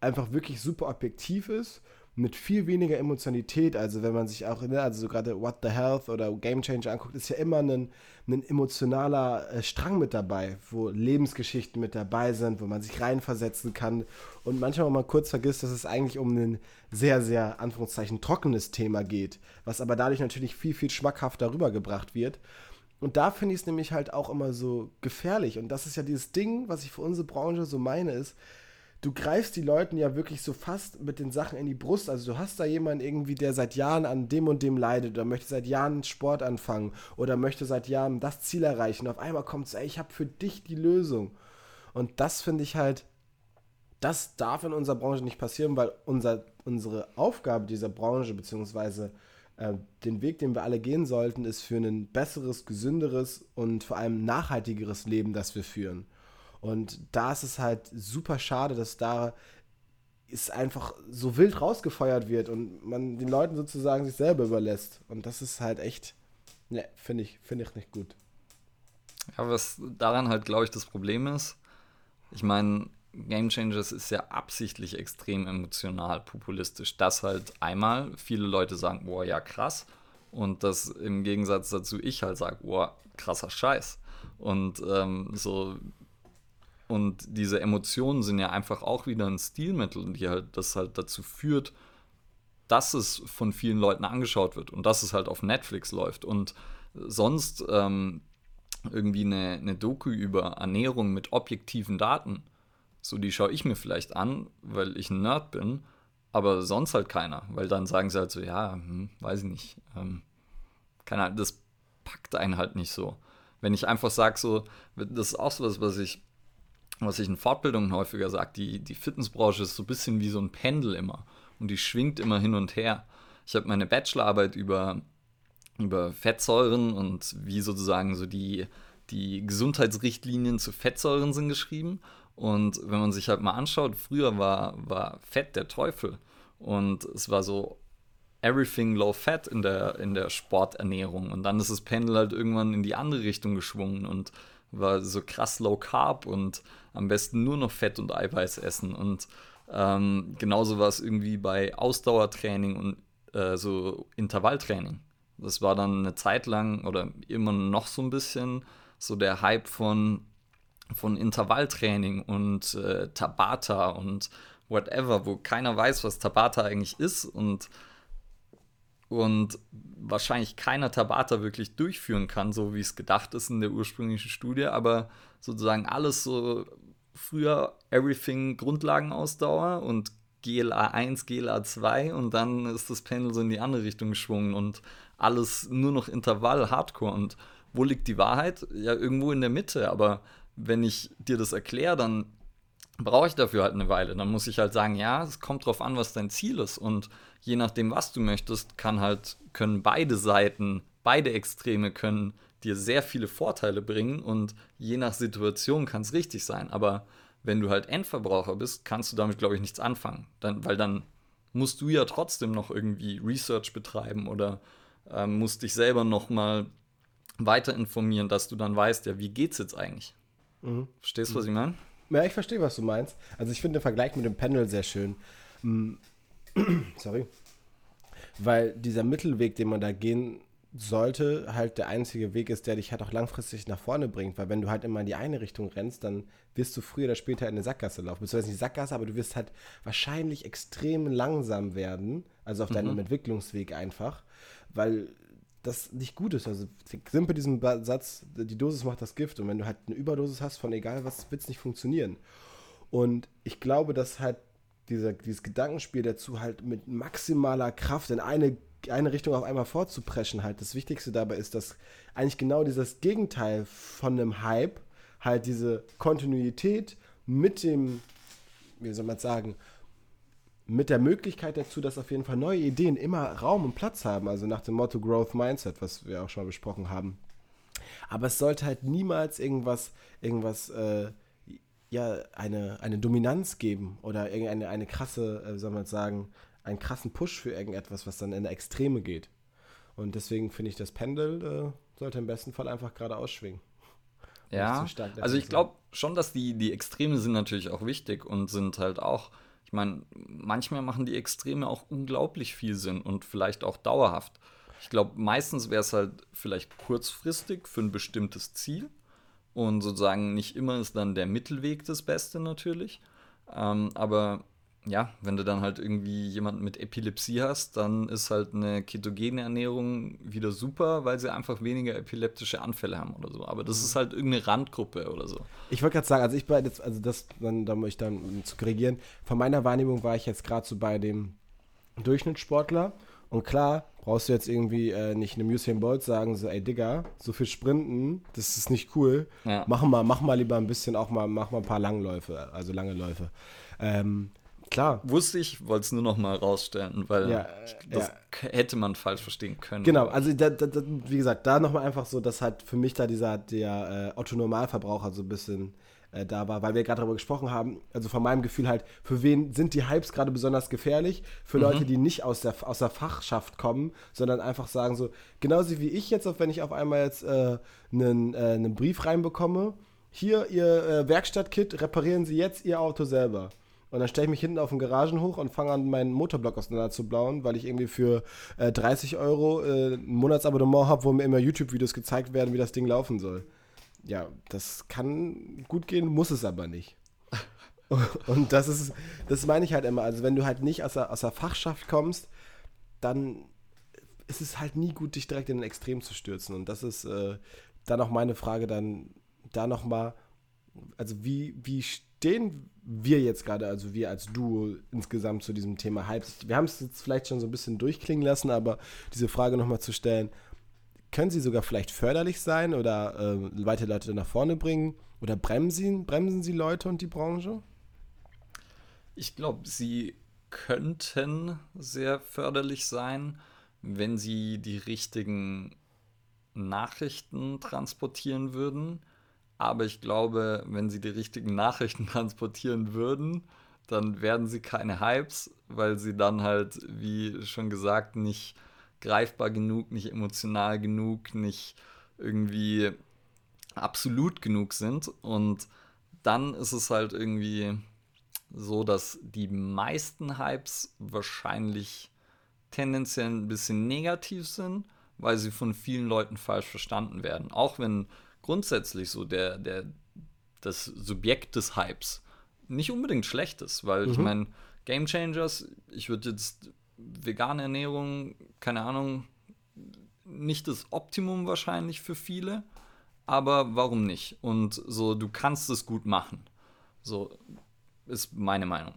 einfach wirklich super objektiv ist mit viel weniger Emotionalität. Also wenn man sich auch, ne, also so gerade What the Health oder Game Changer anguckt, ist ja immer ein, ein emotionaler äh, Strang mit dabei, wo Lebensgeschichten mit dabei sind, wo man sich reinversetzen kann. Und manchmal, wenn man kurz vergisst, dass es eigentlich um ein sehr, sehr, Anführungszeichen, trockenes Thema geht, was aber dadurch natürlich viel, viel schmackhafter rübergebracht wird. Und da finde ich es nämlich halt auch immer so gefährlich. Und das ist ja dieses Ding, was ich für unsere Branche so meine, ist, du greifst die Leuten ja wirklich so fast mit den Sachen in die Brust. Also du hast da jemanden irgendwie, der seit Jahren an dem und dem leidet oder möchte seit Jahren Sport anfangen oder möchte seit Jahren das Ziel erreichen. Auf einmal kommt es, ey, ich habe für dich die Lösung. Und das finde ich halt, das darf in unserer Branche nicht passieren, weil unser, unsere Aufgabe dieser Branche, beziehungsweise äh, den Weg, den wir alle gehen sollten, ist für ein besseres, gesünderes und vor allem nachhaltigeres Leben, das wir führen. Und da ist es halt super schade, dass da es einfach so wild rausgefeuert wird und man den Leuten sozusagen sich selber überlässt. Und das ist halt echt, ne, finde ich, finde ich nicht gut. Ja, was daran halt, glaube ich, das Problem ist, ich meine, Game Changers ist ja absichtlich extrem emotional populistisch, dass halt einmal viele Leute sagen, boah, ja krass, und dass im Gegensatz dazu ich halt sage, boah, krasser Scheiß. Und ähm, so und diese Emotionen sind ja einfach auch wieder ein Stilmittel, die halt das halt dazu führt, dass es von vielen Leuten angeschaut wird und dass es halt auf Netflix läuft. Und sonst ähm, irgendwie eine, eine Doku über Ernährung mit objektiven Daten, so die schaue ich mir vielleicht an, weil ich ein Nerd bin, aber sonst halt keiner, weil dann sagen sie halt so, ja, hm, weiß ich nicht, ähm, keine Ahnung, das packt einen halt nicht so. Wenn ich einfach sage so, das ist auch so was, was ich was ich in Fortbildungen häufiger sage, die, die Fitnessbranche ist so ein bisschen wie so ein Pendel immer und die schwingt immer hin und her. Ich habe meine Bachelorarbeit über, über Fettsäuren und wie sozusagen so die, die Gesundheitsrichtlinien zu Fettsäuren sind geschrieben. Und wenn man sich halt mal anschaut, früher war, war Fett der Teufel. Und es war so everything low fat in der, in der Sporternährung. Und dann ist das Pendel halt irgendwann in die andere Richtung geschwungen und war so krass low carb und am besten nur noch Fett und Eiweiß essen. Und ähm, genauso war es irgendwie bei Ausdauertraining und äh, so Intervalltraining. Das war dann eine Zeit lang oder immer noch so ein bisschen so der Hype von, von Intervalltraining und äh, Tabata und whatever, wo keiner weiß, was Tabata eigentlich ist und und wahrscheinlich keiner Tabata wirklich durchführen kann, so wie es gedacht ist in der ursprünglichen Studie, aber sozusagen alles so früher Everything Grundlagenausdauer und GLA 1, GLA 2 und dann ist das Pendel so in die andere Richtung geschwungen und alles nur noch Intervall, Hardcore und wo liegt die Wahrheit? Ja, irgendwo in der Mitte, aber wenn ich dir das erkläre, dann brauche ich dafür halt eine Weile. Dann muss ich halt sagen, ja, es kommt drauf an, was dein Ziel ist und je nachdem, was du möchtest, kann halt, können beide Seiten, beide Extreme können dir sehr viele Vorteile bringen und je nach Situation kann es richtig sein. Aber wenn du halt Endverbraucher bist, kannst du damit, glaube ich, nichts anfangen. Dann, weil dann musst du ja trotzdem noch irgendwie Research betreiben oder ähm, musst dich selber nochmal weiter informieren, dass du dann weißt, ja, wie geht's jetzt eigentlich? Mhm. Verstehst du, was ich meine? Ja, ich verstehe, was du meinst. Also ich finde den Vergleich mit dem Pendel sehr schön. Mm. Sorry. Weil dieser Mittelweg, den man da gehen sollte, halt der einzige Weg ist, der dich halt auch langfristig nach vorne bringt. Weil wenn du halt immer in die eine Richtung rennst, dann wirst du früher oder später in eine Sackgasse laufen. Beziehungsweise nicht Sackgasse, aber du wirst halt wahrscheinlich extrem langsam werden. Also auf deinem mhm. Entwicklungsweg einfach. Weil das nicht gut ist. Also simpel diesen Satz, die Dosis macht das Gift. Und wenn du halt eine Überdosis hast von egal was, wird es nicht funktionieren. Und ich glaube, dass halt dieser, dieses Gedankenspiel dazu halt mit maximaler Kraft in eine, eine Richtung auf einmal vorzupreschen halt das Wichtigste dabei ist, dass eigentlich genau dieses Gegenteil von einem Hype halt diese Kontinuität mit dem, wie soll man sagen, mit der Möglichkeit dazu, dass auf jeden Fall neue Ideen immer Raum und Platz haben, also nach dem Motto Growth Mindset, was wir auch schon besprochen haben. Aber es sollte halt niemals irgendwas, irgendwas, äh, ja, eine, eine Dominanz geben oder irgendeine eine krasse, äh, soll man sagen, einen krassen Push für irgendetwas, was dann in der Extreme geht. Und deswegen finde ich, das Pendel äh, sollte im besten Fall einfach gerade ausschwingen. Ja, also ich glaube schon, dass die, die Extreme sind natürlich auch wichtig und sind halt auch ich meine, manchmal machen die Extreme auch unglaublich viel Sinn und vielleicht auch dauerhaft. Ich glaube, meistens wäre es halt vielleicht kurzfristig für ein bestimmtes Ziel. Und sozusagen nicht immer ist dann der Mittelweg das Beste natürlich. Ähm, aber ja, wenn du dann halt irgendwie jemanden mit Epilepsie hast, dann ist halt eine ketogene Ernährung wieder super, weil sie einfach weniger epileptische Anfälle haben oder so. Aber das mhm. ist halt irgendeine Randgruppe oder so. Ich wollte gerade sagen, also ich war jetzt, also das, dann, da muss ich dann zu korrigieren. Von meiner Wahrnehmung war ich jetzt gerade so bei dem Durchschnittssportler. Und klar, brauchst du jetzt irgendwie äh, nicht einem Usain Bolt sagen, so, ey Digga, so viel Sprinten, das ist nicht cool. Ja. Mach mal, mach mal lieber ein bisschen auch mal, mach mal ein paar Langläufe, also lange Läufe. Ähm, Klar. Wusste ich, wollte es nur noch mal rausstellen, weil ja, das ja. hätte man falsch verstehen können. Genau, also da, da, wie gesagt, da nochmal einfach so, dass halt für mich da dieser der äh, Otto-Normalverbraucher so ein bisschen äh, da war, weil wir gerade darüber gesprochen haben, also von meinem Gefühl halt, für wen sind die Hypes gerade besonders gefährlich? Für mhm. Leute, die nicht aus der, aus der Fachschaft kommen, sondern einfach sagen so, genauso wie ich jetzt, wenn ich auf einmal jetzt äh, einen, äh, einen Brief reinbekomme, hier, Ihr äh, Werkstattkit, reparieren Sie jetzt Ihr Auto selber. Und dann stelle ich mich hinten auf den Garagenhof und fange an, meinen Motorblock auseinanderzublauen, weil ich irgendwie für äh, 30 Euro äh, ein Monatsabonnement habe, wo mir immer YouTube-Videos gezeigt werden, wie das Ding laufen soll. Ja, das kann gut gehen, muss es aber nicht. und das ist, das meine ich halt immer. Also, wenn du halt nicht aus der, aus der Fachschaft kommst, dann ist es halt nie gut, dich direkt in den Extrem zu stürzen. Und das ist äh, dann auch meine Frage, dann da nochmal, also wie, wie stehen wir jetzt gerade, also wir als Duo insgesamt zu diesem Thema Hypes? Wir haben es jetzt vielleicht schon so ein bisschen durchklingen lassen, aber diese Frage nochmal zu stellen, können sie sogar vielleicht förderlich sein oder äh, weitere Leute nach vorne bringen? Oder bremsen, bremsen sie Leute und die Branche? Ich glaube, sie könnten sehr förderlich sein, wenn sie die richtigen Nachrichten transportieren würden aber ich glaube, wenn sie die richtigen Nachrichten transportieren würden, dann werden sie keine Hypes, weil sie dann halt, wie schon gesagt, nicht greifbar genug, nicht emotional genug, nicht irgendwie absolut genug sind. Und dann ist es halt irgendwie so, dass die meisten Hypes wahrscheinlich tendenziell ein bisschen negativ sind, weil sie von vielen Leuten falsch verstanden werden. Auch wenn grundsätzlich so der, der, das Subjekt des Hypes nicht unbedingt schlecht ist, weil mhm. ich meine, Game Changers, ich würde jetzt vegane Ernährung, keine Ahnung, nicht das Optimum wahrscheinlich für viele, aber warum nicht? Und so, du kannst es gut machen. So ist meine Meinung.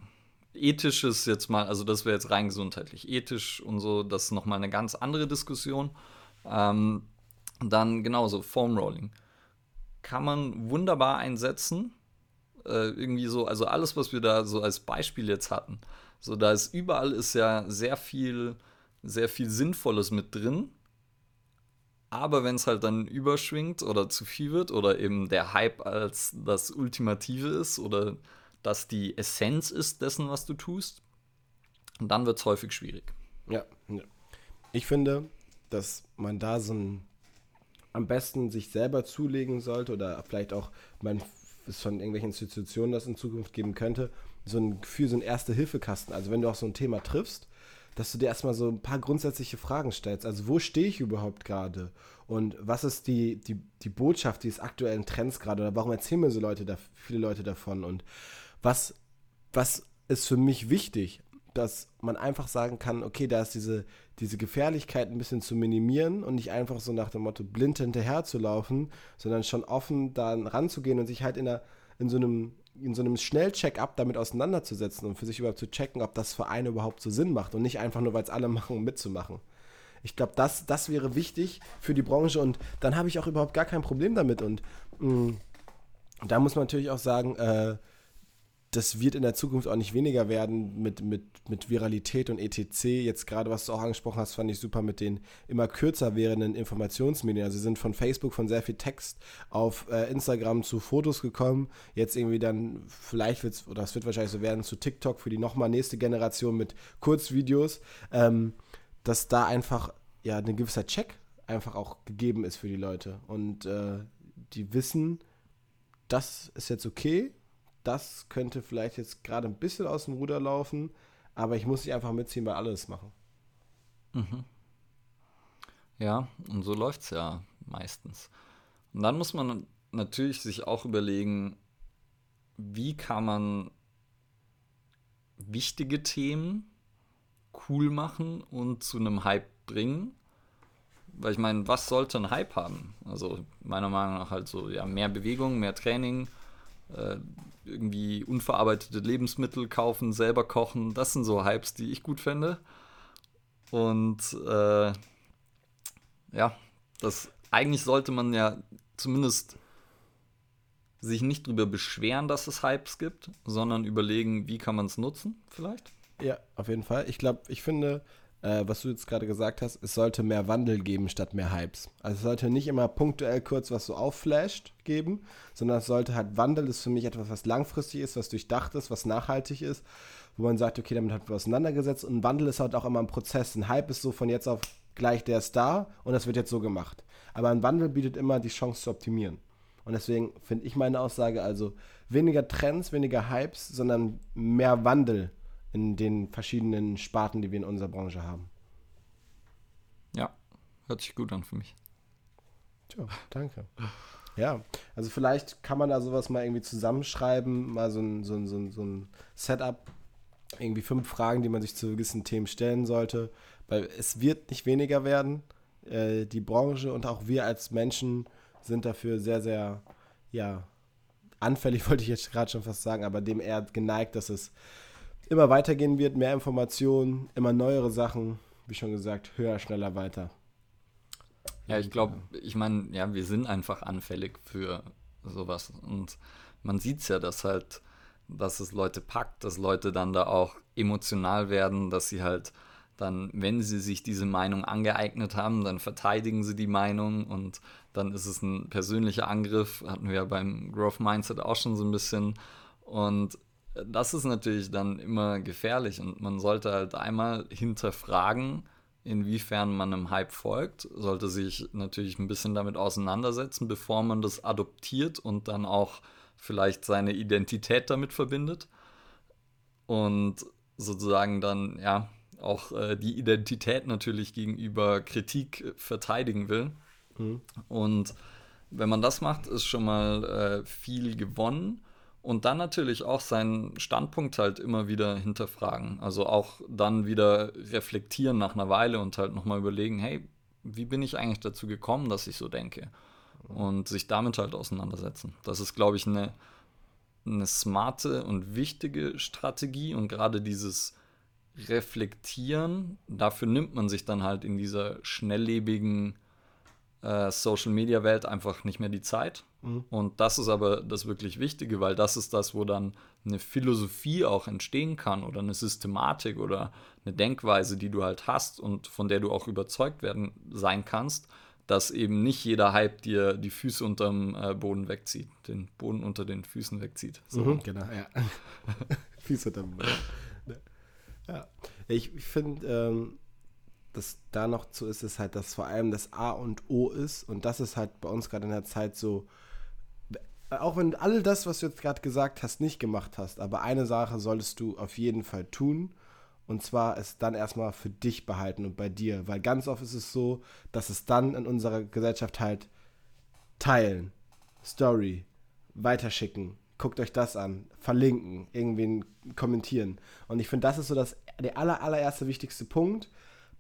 Ethisch ist jetzt mal, also das wäre jetzt rein gesundheitlich. Ethisch und so, das ist nochmal eine ganz andere Diskussion. Ähm, dann genauso, Foam Rolling kann man wunderbar einsetzen. Äh, irgendwie so, also alles, was wir da so als Beispiel jetzt hatten. So, da ist überall ist ja sehr viel, sehr viel Sinnvolles mit drin. Aber wenn es halt dann überschwingt oder zu viel wird oder eben der Hype als das Ultimative ist oder das die Essenz ist dessen, was du tust, dann wird es häufig schwierig. Ja, ja. Ich finde, dass man da so ein am besten sich selber zulegen sollte oder vielleicht auch man es von irgendwelchen Institutionen das in Zukunft geben könnte, so ein Gefühl, so ein Erste-Hilfe-Kasten. Also wenn du auch so ein Thema triffst, dass du dir erstmal so ein paar grundsätzliche Fragen stellst. Also wo stehe ich überhaupt gerade? Und was ist die, die, die Botschaft dieses aktuellen Trends gerade? Oder warum erzählen mir so Leute da, viele Leute davon? Und was, was ist für mich wichtig? Dass man einfach sagen kann, okay, da ist diese, diese Gefährlichkeit ein bisschen zu minimieren und nicht einfach so nach dem Motto blind hinterher zu laufen, sondern schon offen da ranzugehen und sich halt in, einer, in so einem in so einem Schnellcheck-up damit auseinanderzusetzen und für sich überhaupt zu checken, ob das für einen überhaupt so Sinn macht und nicht einfach nur, weil es alle machen, um mitzumachen. Ich glaube, das, das wäre wichtig für die Branche und dann habe ich auch überhaupt gar kein Problem damit. Und mh, mm, da muss man natürlich auch sagen, äh, das wird in der Zukunft auch nicht weniger werden mit, mit, mit Viralität und etc. Jetzt gerade, was du auch angesprochen hast, fand ich super mit den immer kürzer werdenden Informationsmedien. Also sie sind von Facebook von sehr viel Text auf äh, Instagram zu Fotos gekommen. Jetzt irgendwie dann, vielleicht wird es, oder es wird wahrscheinlich so werden, zu TikTok für die nochmal nächste Generation mit Kurzvideos, ähm, dass da einfach ja ein gewisser Check einfach auch gegeben ist für die Leute. Und äh, die wissen, das ist jetzt okay das könnte vielleicht jetzt gerade ein bisschen aus dem Ruder laufen, aber ich muss nicht einfach mitziehen, weil alles machen. Mhm. Ja, und so läuft es ja meistens. Und dann muss man natürlich sich auch überlegen, wie kann man wichtige Themen cool machen und zu einem Hype bringen. Weil ich meine, was sollte ein Hype haben? Also meiner Meinung nach halt so, ja, mehr Bewegung, mehr Training, äh, irgendwie unverarbeitete Lebensmittel kaufen, selber kochen. Das sind so Hypes, die ich gut finde. Und äh, ja, das eigentlich sollte man ja zumindest sich nicht darüber beschweren, dass es Hypes gibt, sondern überlegen, wie kann man es nutzen, vielleicht. Ja, auf jeden Fall. Ich glaube, ich finde, äh, was du jetzt gerade gesagt hast, es sollte mehr Wandel geben statt mehr Hypes. Also es sollte nicht immer punktuell kurz was so aufflasht geben, sondern es sollte halt Wandel ist für mich etwas, was langfristig ist, was durchdacht ist, was nachhaltig ist, wo man sagt, okay, damit hat man auseinandergesetzt und Wandel ist halt auch immer ein Prozess. Ein Hype ist so von jetzt auf gleich, der da und das wird jetzt so gemacht. Aber ein Wandel bietet immer die Chance zu optimieren. Und deswegen finde ich meine Aussage also weniger Trends, weniger Hypes, sondern mehr Wandel in den verschiedenen Sparten, die wir in unserer Branche haben. Ja, hört sich gut an für mich. Tja, danke. Ja, also vielleicht kann man da sowas mal irgendwie zusammenschreiben, mal so ein, so ein, so ein, so ein Setup, irgendwie fünf Fragen, die man sich zu gewissen Themen stellen sollte, weil es wird nicht weniger werden. Äh, die Branche und auch wir als Menschen sind dafür sehr, sehr, ja, anfällig, wollte ich jetzt gerade schon fast sagen, aber dem eher geneigt, dass es immer weitergehen wird, mehr Informationen, immer neuere Sachen, wie schon gesagt, höher, schneller, weiter. Ja, ich glaube, ich meine, ja, wir sind einfach anfällig für sowas. Und man sieht es ja, dass halt, dass es Leute packt, dass Leute dann da auch emotional werden, dass sie halt dann, wenn sie sich diese Meinung angeeignet haben, dann verteidigen sie die Meinung und dann ist es ein persönlicher Angriff, hatten wir ja beim Growth Mindset auch schon so ein bisschen. Und das ist natürlich dann immer gefährlich und man sollte halt einmal hinterfragen, inwiefern man einem Hype folgt, sollte sich natürlich ein bisschen damit auseinandersetzen, bevor man das adoptiert und dann auch vielleicht seine Identität damit verbindet und sozusagen dann ja auch äh, die Identität natürlich gegenüber Kritik verteidigen will. Mhm. Und wenn man das macht, ist schon mal äh, viel gewonnen. Und dann natürlich auch seinen Standpunkt halt immer wieder hinterfragen. Also auch dann wieder reflektieren nach einer Weile und halt nochmal überlegen, hey, wie bin ich eigentlich dazu gekommen, dass ich so denke? Und sich damit halt auseinandersetzen. Das ist, glaube ich, eine, eine smarte und wichtige Strategie. Und gerade dieses Reflektieren, dafür nimmt man sich dann halt in dieser schnelllebigen äh, Social-Media-Welt einfach nicht mehr die Zeit. Mhm. Und das ist aber das wirklich Wichtige, weil das ist das, wo dann eine Philosophie auch entstehen kann oder eine Systematik oder eine Denkweise, die du halt hast und von der du auch überzeugt werden sein kannst, dass eben nicht jeder Hype dir die Füße unterm äh, Boden wegzieht, den Boden unter den Füßen wegzieht. So. Mhm, genau, ja. Füße unterm Boden. Ja. Ich, ich finde, ähm, das da noch zu ist, ist halt, dass vor allem das A und O ist. Und das ist halt bei uns gerade in der Zeit so, auch wenn all das, was du jetzt gerade gesagt hast, nicht gemacht hast, aber eine Sache solltest du auf jeden Fall tun. Und zwar es dann erstmal für dich behalten und bei dir. Weil ganz oft ist es so, dass es dann in unserer Gesellschaft halt teilen, Story, weiterschicken, guckt euch das an, verlinken, irgendwen kommentieren. Und ich finde, das ist so das, der aller, allererste wichtigste Punkt.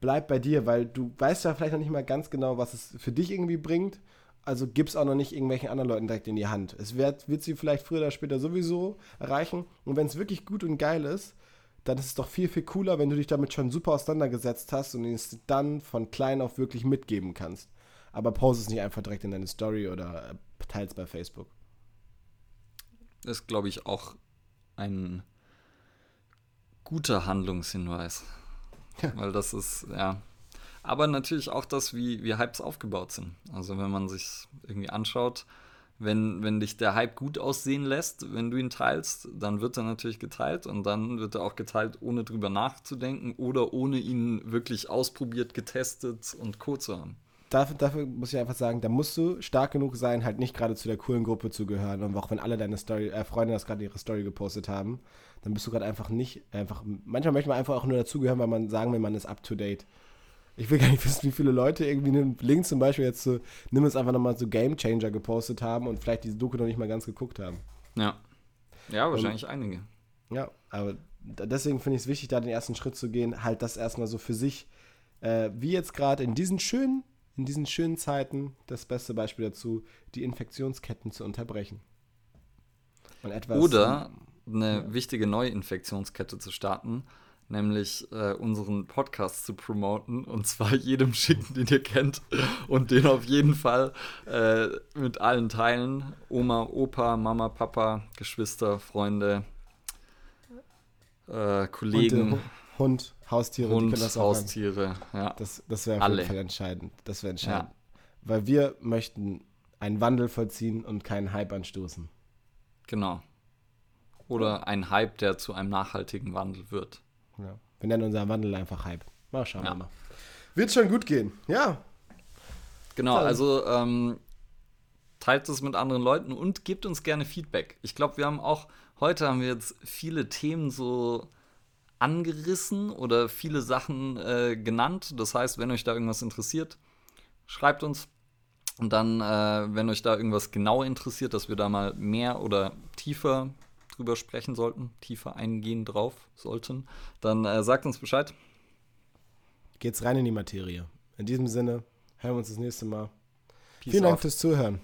Bleib bei dir, weil du weißt ja vielleicht noch nicht mal ganz genau, was es für dich irgendwie bringt. Also gib es auch noch nicht irgendwelchen anderen Leuten direkt in die Hand. Es wird, wird sie vielleicht früher oder später sowieso erreichen. Und wenn es wirklich gut und geil ist, dann ist es doch viel, viel cooler, wenn du dich damit schon super auseinandergesetzt hast und es dann von klein auf wirklich mitgeben kannst. Aber post es nicht einfach direkt in deine Story oder äh, teils bei Facebook ist, glaube ich, auch ein guter Handlungshinweis. Ja. Weil das ist, ja. Aber natürlich auch das, wie, wie Hypes aufgebaut sind. Also wenn man sich irgendwie anschaut, wenn, wenn dich der Hype gut aussehen lässt, wenn du ihn teilst, dann wird er natürlich geteilt und dann wird er auch geteilt, ohne drüber nachzudenken oder ohne ihn wirklich ausprobiert, getestet und Co. zu haben dafür, dafür muss ich einfach sagen, da musst du stark genug sein, halt nicht gerade zu der coolen Gruppe zu gehören. Und auch wenn alle deine Story, äh, Freunde das gerade ihre Story gepostet haben, dann bist du gerade einfach nicht, einfach, manchmal möchte man einfach auch nur dazugehören, weil man sagen will, man ist up to date. Ich will gar nicht wissen, wie viele Leute irgendwie einen Link zum Beispiel jetzt zu, nimm es einfach nochmal so Game Changer gepostet haben und vielleicht diese Doku noch nicht mal ganz geguckt haben. Ja. Ja, wahrscheinlich und, einige. Ja, aber deswegen finde ich es wichtig, da den ersten Schritt zu gehen, halt das erstmal so für sich, äh, wie jetzt gerade in diesen schönen in diesen schönen Zeiten das beste Beispiel dazu, die Infektionsketten zu unterbrechen. Oder eine ja. wichtige neue Infektionskette zu starten, nämlich äh, unseren Podcast zu promoten und zwar jedem schicken, den ihr kennt und den auf jeden Fall äh, mit allen teilen. Oma, Opa, Mama, Papa, Geschwister, Freunde, äh, Kollegen. Und, Hund, Haustiere, Hund, Haustiere, ja. Das, das wäre auf Alle. jeden Fall entscheidend. Das wäre entscheidend. Ja. Weil wir möchten einen Wandel vollziehen und keinen Hype anstoßen. Genau. Oder ein Hype, der zu einem nachhaltigen Wandel wird. Ja. Wir nennen unseren Wandel einfach Hype. Mal schauen ja. wir mal. Wird schon gut gehen, ja. Genau, also ähm, teilt es mit anderen Leuten und gebt uns gerne Feedback. Ich glaube, wir haben auch, heute haben wir jetzt viele Themen so angerissen oder viele Sachen äh, genannt. Das heißt, wenn euch da irgendwas interessiert, schreibt uns. Und dann, äh, wenn euch da irgendwas genau interessiert, dass wir da mal mehr oder tiefer drüber sprechen sollten, tiefer eingehen drauf sollten, dann äh, sagt uns Bescheid. Geht's rein in die Materie. In diesem Sinne, hören wir uns das nächste Mal. Peace Vielen Dank fürs Zuhören.